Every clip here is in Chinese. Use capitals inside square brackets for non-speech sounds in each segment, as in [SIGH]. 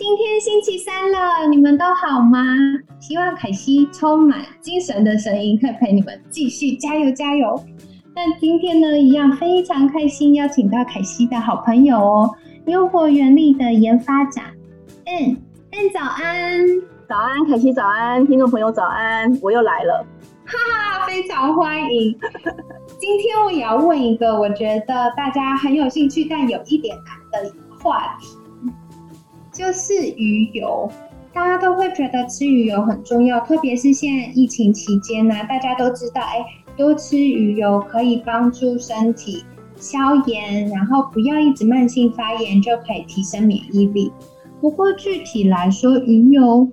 今天星期三了，你们都好吗？希望凯西充满精神的声音可以陪你们继续加油加油。那今天呢，一样非常开心，邀请到凯西的好朋友哦，优活原力的研发长嗯嗯早安，早安，凯西早安，听众朋友早安，我又来了，哈哈，非常欢迎。[LAUGHS] 今天我也要问一个我觉得大家很有兴趣但有一点难的话题。就是鱼油，大家都会觉得吃鱼油很重要，特别是现在疫情期间呢，大家都知道，哎，多吃鱼油可以帮助身体消炎，然后不要一直慢性发炎，就可以提升免疫力。不过具体来说，鱼油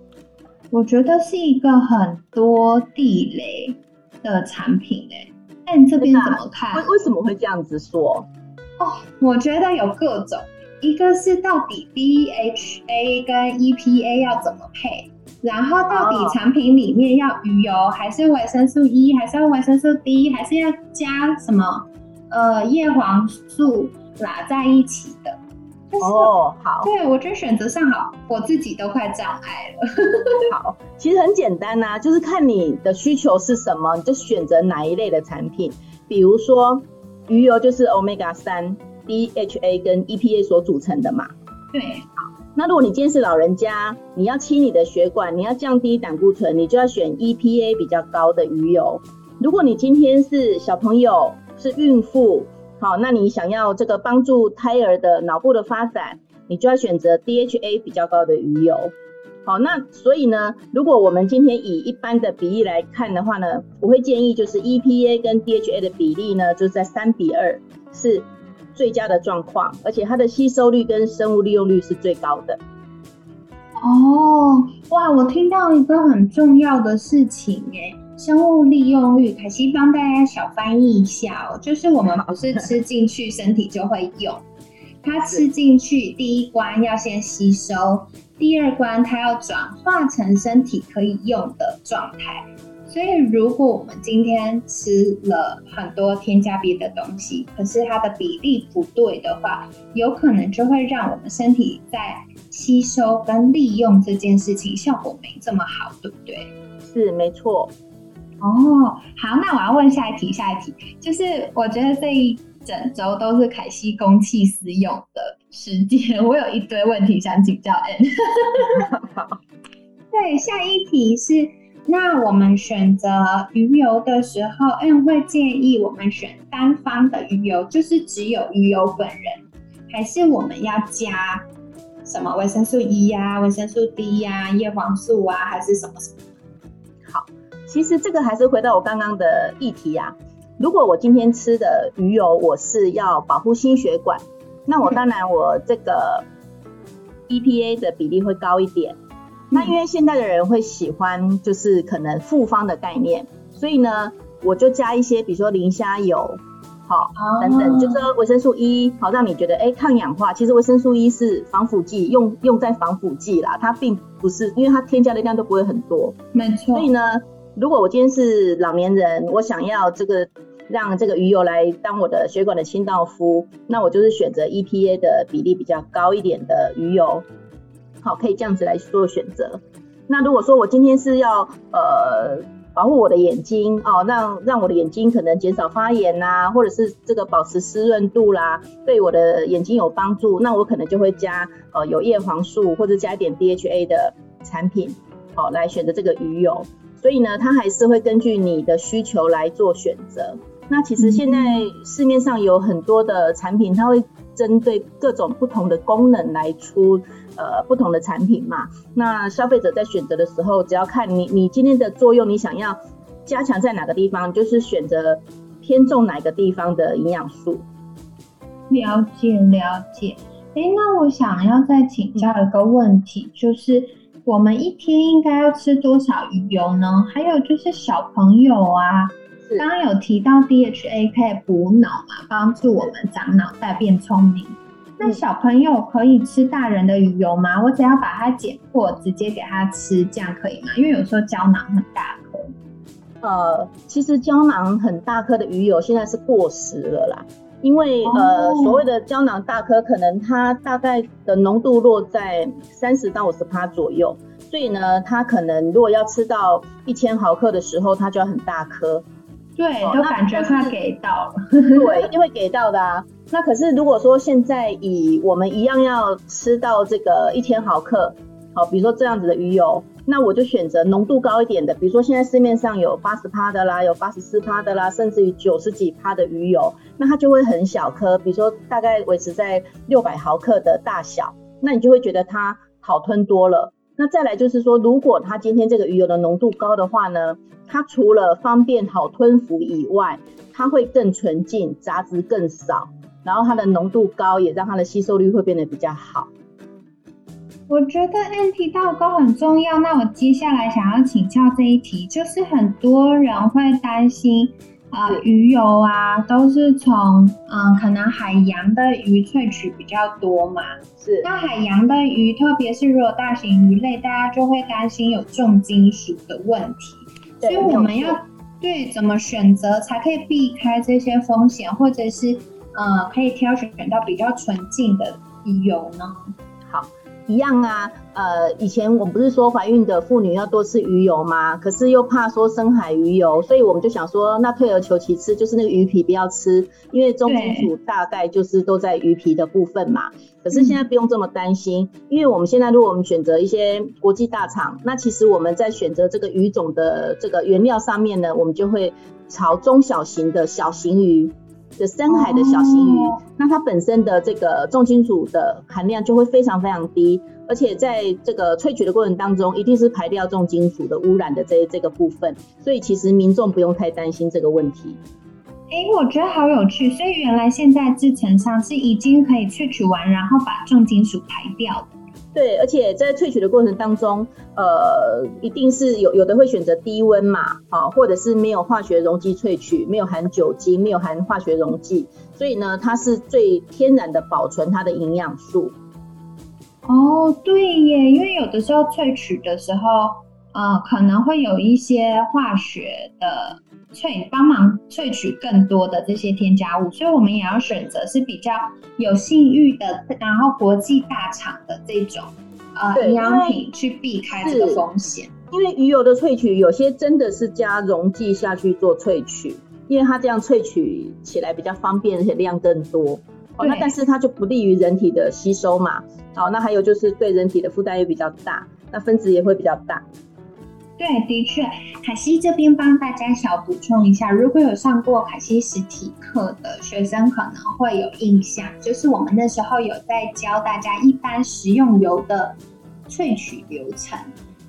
我觉得是一个很多地雷的产品，哎，那你这边怎么看？为为什么会这样子说？哦，我觉得有各种。一个是到底 DHA 跟 EPA 要怎么配，然后到底产品里面要鱼油还是维生素 E，还是要维生素 D，还是要加什么呃叶黄素拉在一起的？哦，好，对我觉得选择上好，我自己都快障碍了。[LAUGHS] 好，其实很简单呐，就是看你的需求是什么，你就选择哪一类的产品。比如说鱼油就是 Omega 三。DHA 跟 EPA 所组成的嘛，对，好，那如果你今天是老人家，你要清你的血管，你要降低胆固醇，你就要选 EPA 比较高的鱼油。如果你今天是小朋友，是孕妇，好，那你想要这个帮助胎儿的脑部的发展，你就要选择 DHA 比较高的鱼油。好，那所以呢，如果我们今天以一般的比例来看的话呢，我会建议就是 EPA 跟 DHA 的比例呢，就是在三比二，是。最佳的状况，而且它的吸收率跟生物利用率是最高的。哦，哇，我听到一个很重要的事情哎，生物利用率，凯西帮大家小翻译一下哦，就是我们不是吃进去身体就会用，[LAUGHS] 它吃进去第一关要先吸收，第二关它要转化成身体可以用的状态。所以，如果我们今天吃了很多添加别的东西，可是它的比例不对的话，有可能就会让我们身体在吸收跟利用这件事情效果没这么好，对不对？是，没错。哦，好，那我要问下一题，下一题就是我觉得这一整周都是凯西公器私用的时间，我有一堆问题想请教 N。好，[LAUGHS] [LAUGHS] 对，下一题是。那我们选择鱼油的时候，N 会建议我们选单方的鱼油，就是只有鱼油本人，还是我们要加什么维生素 E 呀、维生素 D 呀、叶黄素啊，还是什么什么？好，其实这个还是回到我刚刚的议题啊。如果我今天吃的鱼油我是要保护心血管，那我当然我这个 EPA 的比例会高一点。那因为现在的人会喜欢就是可能复方的概念，所以呢，我就加一些，比如说磷虾油，好等等，就是维生素 E，好让你觉得哎抗氧化。其实维生素 E 是防腐剂，用用在防腐剂啦，它并不是，因为它添加的量都不会很多。没错。所以呢，如果我今天是老年人，我想要这个让这个鱼油来当我的血管的清道夫，那我就是选择 EPA 的比例比较高一点的鱼油。好，可以这样子来做选择。那如果说我今天是要呃保护我的眼睛哦，让让我的眼睛可能减少发炎呐，或者是这个保持湿润度啦，对我的眼睛有帮助，那我可能就会加呃有叶黄素或者加一点 DHA 的产品，好来选择这个鱼油。所以呢，它还是会根据你的需求来做选择。那其实现在市面上有很多的产品，它会针对各种不同的功能来出。呃，不同的产品嘛，那消费者在选择的时候，只要看你你今天的作用，你想要加强在哪个地方，就是选择偏重哪个地方的营养素。了解了解，哎，那我想要再请教一个问题，就是我们一天应该要吃多少鱼油呢？还有就是小朋友啊，刚刚有提到 DHA 可以补脑嘛，帮助我们长脑袋变聪明。那小朋友可以吃大人的鱼油吗？我只要把它剪破，直接给他吃，这样可以吗？因为有时候胶囊很大颗。呃，其实胶囊很大颗的鱼油现在是过时了啦，因为呃所谓的胶囊大颗，可能它大概的浓度落在三十到五十帕左右，所以呢，它可能如果要吃到一千毫克的时候，它就要很大颗。对，都感觉快给到了。对，一定会给到的啊。那可是如果说现在以我们一样要吃到这个一千毫克，好，比如说这样子的鱼油。那我就选择浓度高一点的，比如说现在市面上有八十趴的啦，有八十四趴的啦，甚至于九十几趴的鱼油，那它就会很小颗，比如说大概维持在六百毫克的大小，那你就会觉得它好吞多了。那再来就是说，如果它今天这个鱼油的浓度高的话呢，它除了方便好吞服以外，它会更纯净，杂质更少，然后它的浓度高，也让它的吸收率会变得比较好。我觉得 N 提到高很重要。那我接下来想要请教这一题，就是很多人会担心，呃，鱼油啊，都是从嗯，可能海洋的鱼萃取比较多嘛。是。那海洋的鱼，特别是如果大型鱼类，大家就会担心有重金属的问题。所以我们要对怎么选择才可以避开这些风险，或者是呃，可以挑选选到比较纯净的鱼油呢？一样啊，呃，以前我们不是说怀孕的妇女要多吃鱼油吗？可是又怕说深海鱼油，所以我们就想说，那退而求其次，就是那个鱼皮不要吃，因为重金属大概就是都在鱼皮的部分嘛。可是现在不用这么担心，因为我们现在如果我们选择一些国际大厂，那其实我们在选择这个鱼种的这个原料上面呢，我们就会朝中小型的小型鱼。的深海的小型鱼，那它本身的这个重金属的含量就会非常非常低，而且在这个萃取的过程当中，一定是排掉重金属的污染的这这个部分，所以其实民众不用太担心这个问题。哎，我觉得好有趣，所以原来现在制成上是已经可以萃取完，然后把重金属排掉的。对，而且在萃取的过程当中，呃，一定是有有的会选择低温嘛，啊，或者是没有化学溶剂萃取，没有含酒精，没有含化学溶剂，所以呢，它是最天然的保存它的营养素。哦，对耶，因为有的时候萃取的时候，呃，可能会有一些化学的。萃帮忙萃取更多的这些添加物，所以我们也要选择是比较有信誉的，然后国际大厂的这种呃营养品去避开这个风险。因为鱼油的萃取有些真的是加溶剂下去做萃取，因为它这样萃取起来比较方便，而且量更多。哦，那但是它就不利于人体的吸收嘛。好，那还有就是对人体的负担也比较大，那分子也会比较大。对，的确，凯西这边帮大家小补充一下，如果有上过凯西实体课的学生可能会有印象，就是我们那时候有在教大家一般食用油的萃取流程。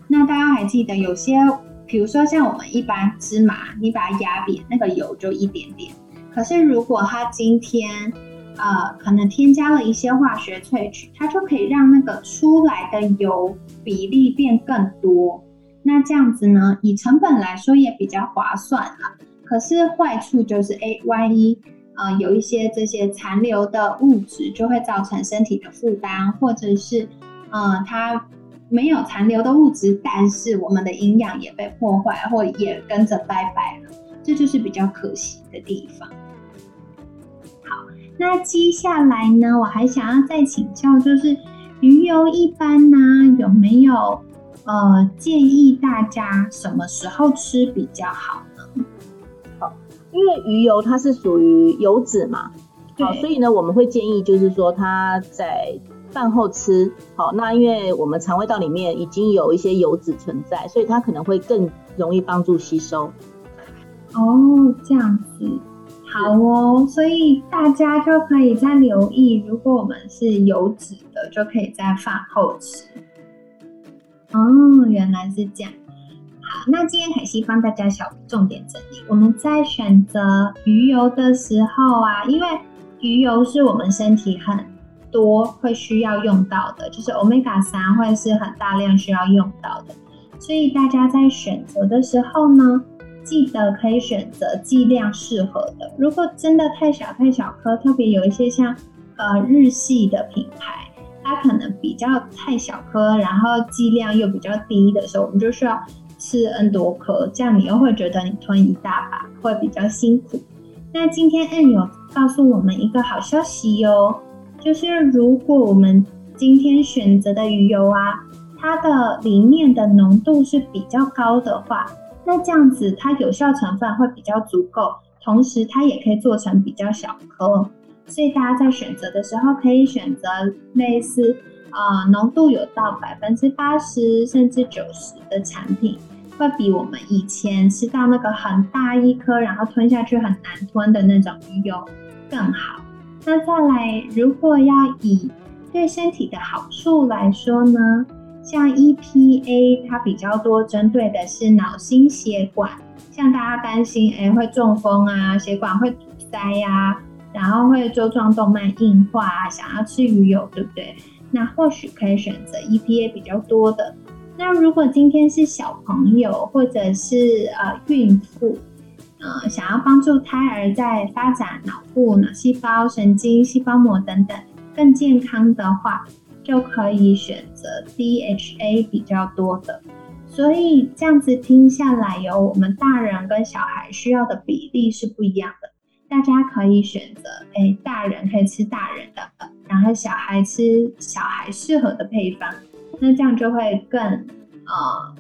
那大家还记得有些，比如说像我们一般芝麻，你把它压扁，那个油就一点点。可是如果它今天呃可能添加了一些化学萃取，它就可以让那个出来的油比例变更多。那这样子呢，以成本来说也比较划算了。可是坏处就是，哎，万一呃有一些这些残留的物质，就会造成身体的负担，或者是呃它没有残留的物质，但是我们的营养也被破坏，或也跟着拜拜了，这就是比较可惜的地方。好，那接下来呢，我还想要再请教，就是鱼油一般呢有没有？呃，建议大家什么时候吃比较好呢？好，因为鱼油它是属于油脂嘛，好，所以呢，我们会建议就是说它在饭后吃。好，那因为我们肠胃道里面已经有一些油脂存在，所以它可能会更容易帮助吸收。哦，这样子，好哦，所以大家就可以再留意，如果我们是油脂的，就可以在饭后吃。哦，原来是这样。好，那今天凯西帮大家小重点整理。我们在选择鱼油的时候啊，因为鱼油是我们身体很多会需要用到的，就是 omega 三会是很大量需要用到的。所以大家在选择的时候呢，记得可以选择剂量适合的。如果真的太小太小颗，特别有一些像呃日系的品牌，它可能比较太小颗，然后剂量又比较低的时候，我们就需要吃 N 多颗，这样你又会觉得你吞一大把会比较辛苦。那今天 N 有告诉我们一个好消息哟，就是如果我们今天选择的鱼油啊。它的里面的浓度是比较高的话，那这样子它有效成分会比较足够，同时它也可以做成比较小颗，所以大家在选择的时候可以选择类似呃浓度有到百分之八十甚至九十的产品，会比我们以前吃到那个很大一颗然后吞下去很难吞的那种鱼油更好。那再来，如果要以对身体的好处来说呢？像 EPA，它比较多针对的是脑心血管，像大家担心哎会中风啊，血管会堵塞呀，然后会周状动脉硬化啊，想要吃鱼油，对不对？那或许可以选择 EPA 比较多的。那如果今天是小朋友或者是呃孕妇，呃想要帮助胎儿在发展脑部、脑细胞、神经细胞膜等等更健康的话。就可以选择 DHA 比较多的，所以这样子听下来，有我们大人跟小孩需要的比例是不一样的。大家可以选择，哎，大人可以吃大人的，然后小孩吃小孩适合的配方，那这样就会更呃，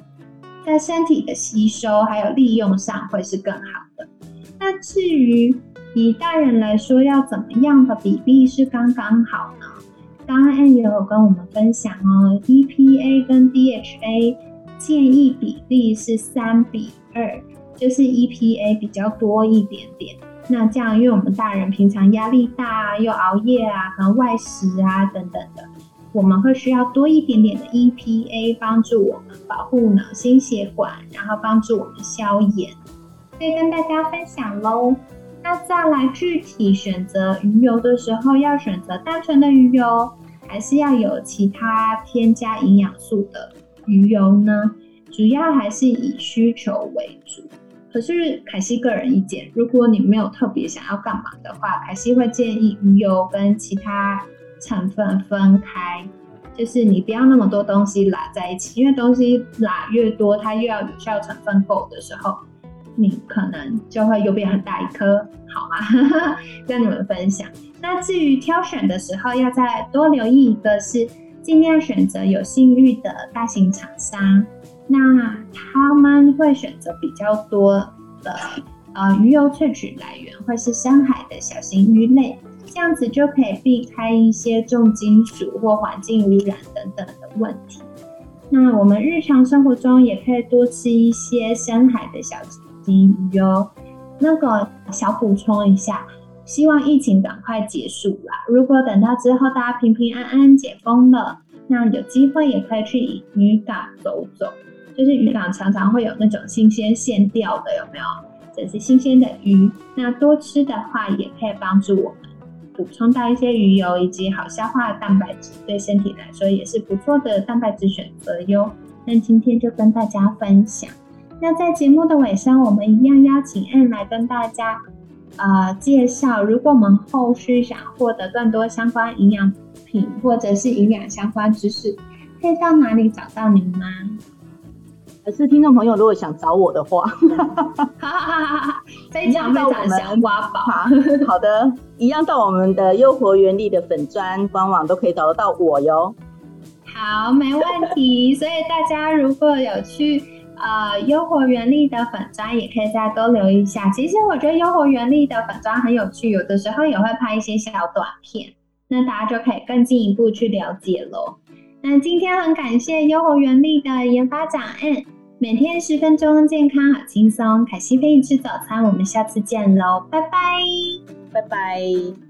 在身体的吸收还有利用上会是更好的。那至于以大人来说，要怎么样的比例是刚刚好呢？刚刚 Anne 也有跟我们分享哦，EPA 跟 DHA 建议比例是三比二，就是 EPA 比较多一点点。那这样，因为我们大人平常压力大啊，又熬夜啊，可能外食啊等等的，我们会需要多一点点的 EPA 帮助我们保护脑心血管，然后帮助我们消炎。可以跟大家分享喽。那再来具体选择鱼油的时候，要选择单纯的鱼油，还是要有其他添加营养素的鱼油呢？主要还是以需求为主。可是凯西个人意见，如果你没有特别想要干嘛的话，凯西会建议鱼油跟其他成分分开，就是你不要那么多东西拉在一起，因为东西拉越多，它又要有效成分够的时候。你可能就会又变很大一颗，好吗？跟你们分享。那至于挑选的时候，要再多留意一个，是尽量选择有信誉的大型厂商。那他们会选择比较多的呃鱼油萃取来源，会是深海的小型鱼类，这样子就可以避开一些重金属或环境污染等等的问题。那我们日常生活中也可以多吃一些深海的小。鱼哦，那个小补充一下，希望疫情赶快结束啦。如果等到之后大家平平安安解封了，那有机会也可以去渔港走走。就是渔港常常会有那种新鲜现钓的，有没有？这是新鲜的鱼。那多吃的话，也可以帮助我们补充到一些鱼油以及好消化的蛋白质，对身体来说也是不错的蛋白质选择哟。那今天就跟大家分享。那在节目的尾声，我们一样邀请 a n 来跟大家呃介绍，如果我们后续想获得更多相关营养品或者是营养相关知识，可以到哪里找到您吗？可是听众朋友如果想找我的话，[LAUGHS] 非常非常想挖宝。[LAUGHS] 好的，一样到我们的优活原力的粉砖官网都可以找得到我哟。好，没问题。[LAUGHS] 所以大家如果有去。呃，优活原力的粉砖也可以再多留意一下。其实我觉得优活原力的粉砖很有趣，有的时候也会拍一些小短片，那大家就可以更进一步去了解喽。那今天很感谢优活原力的研发长 N，每天十分钟，健康好轻松。凯西陪你吃早餐，我们下次见喽，拜拜，拜拜。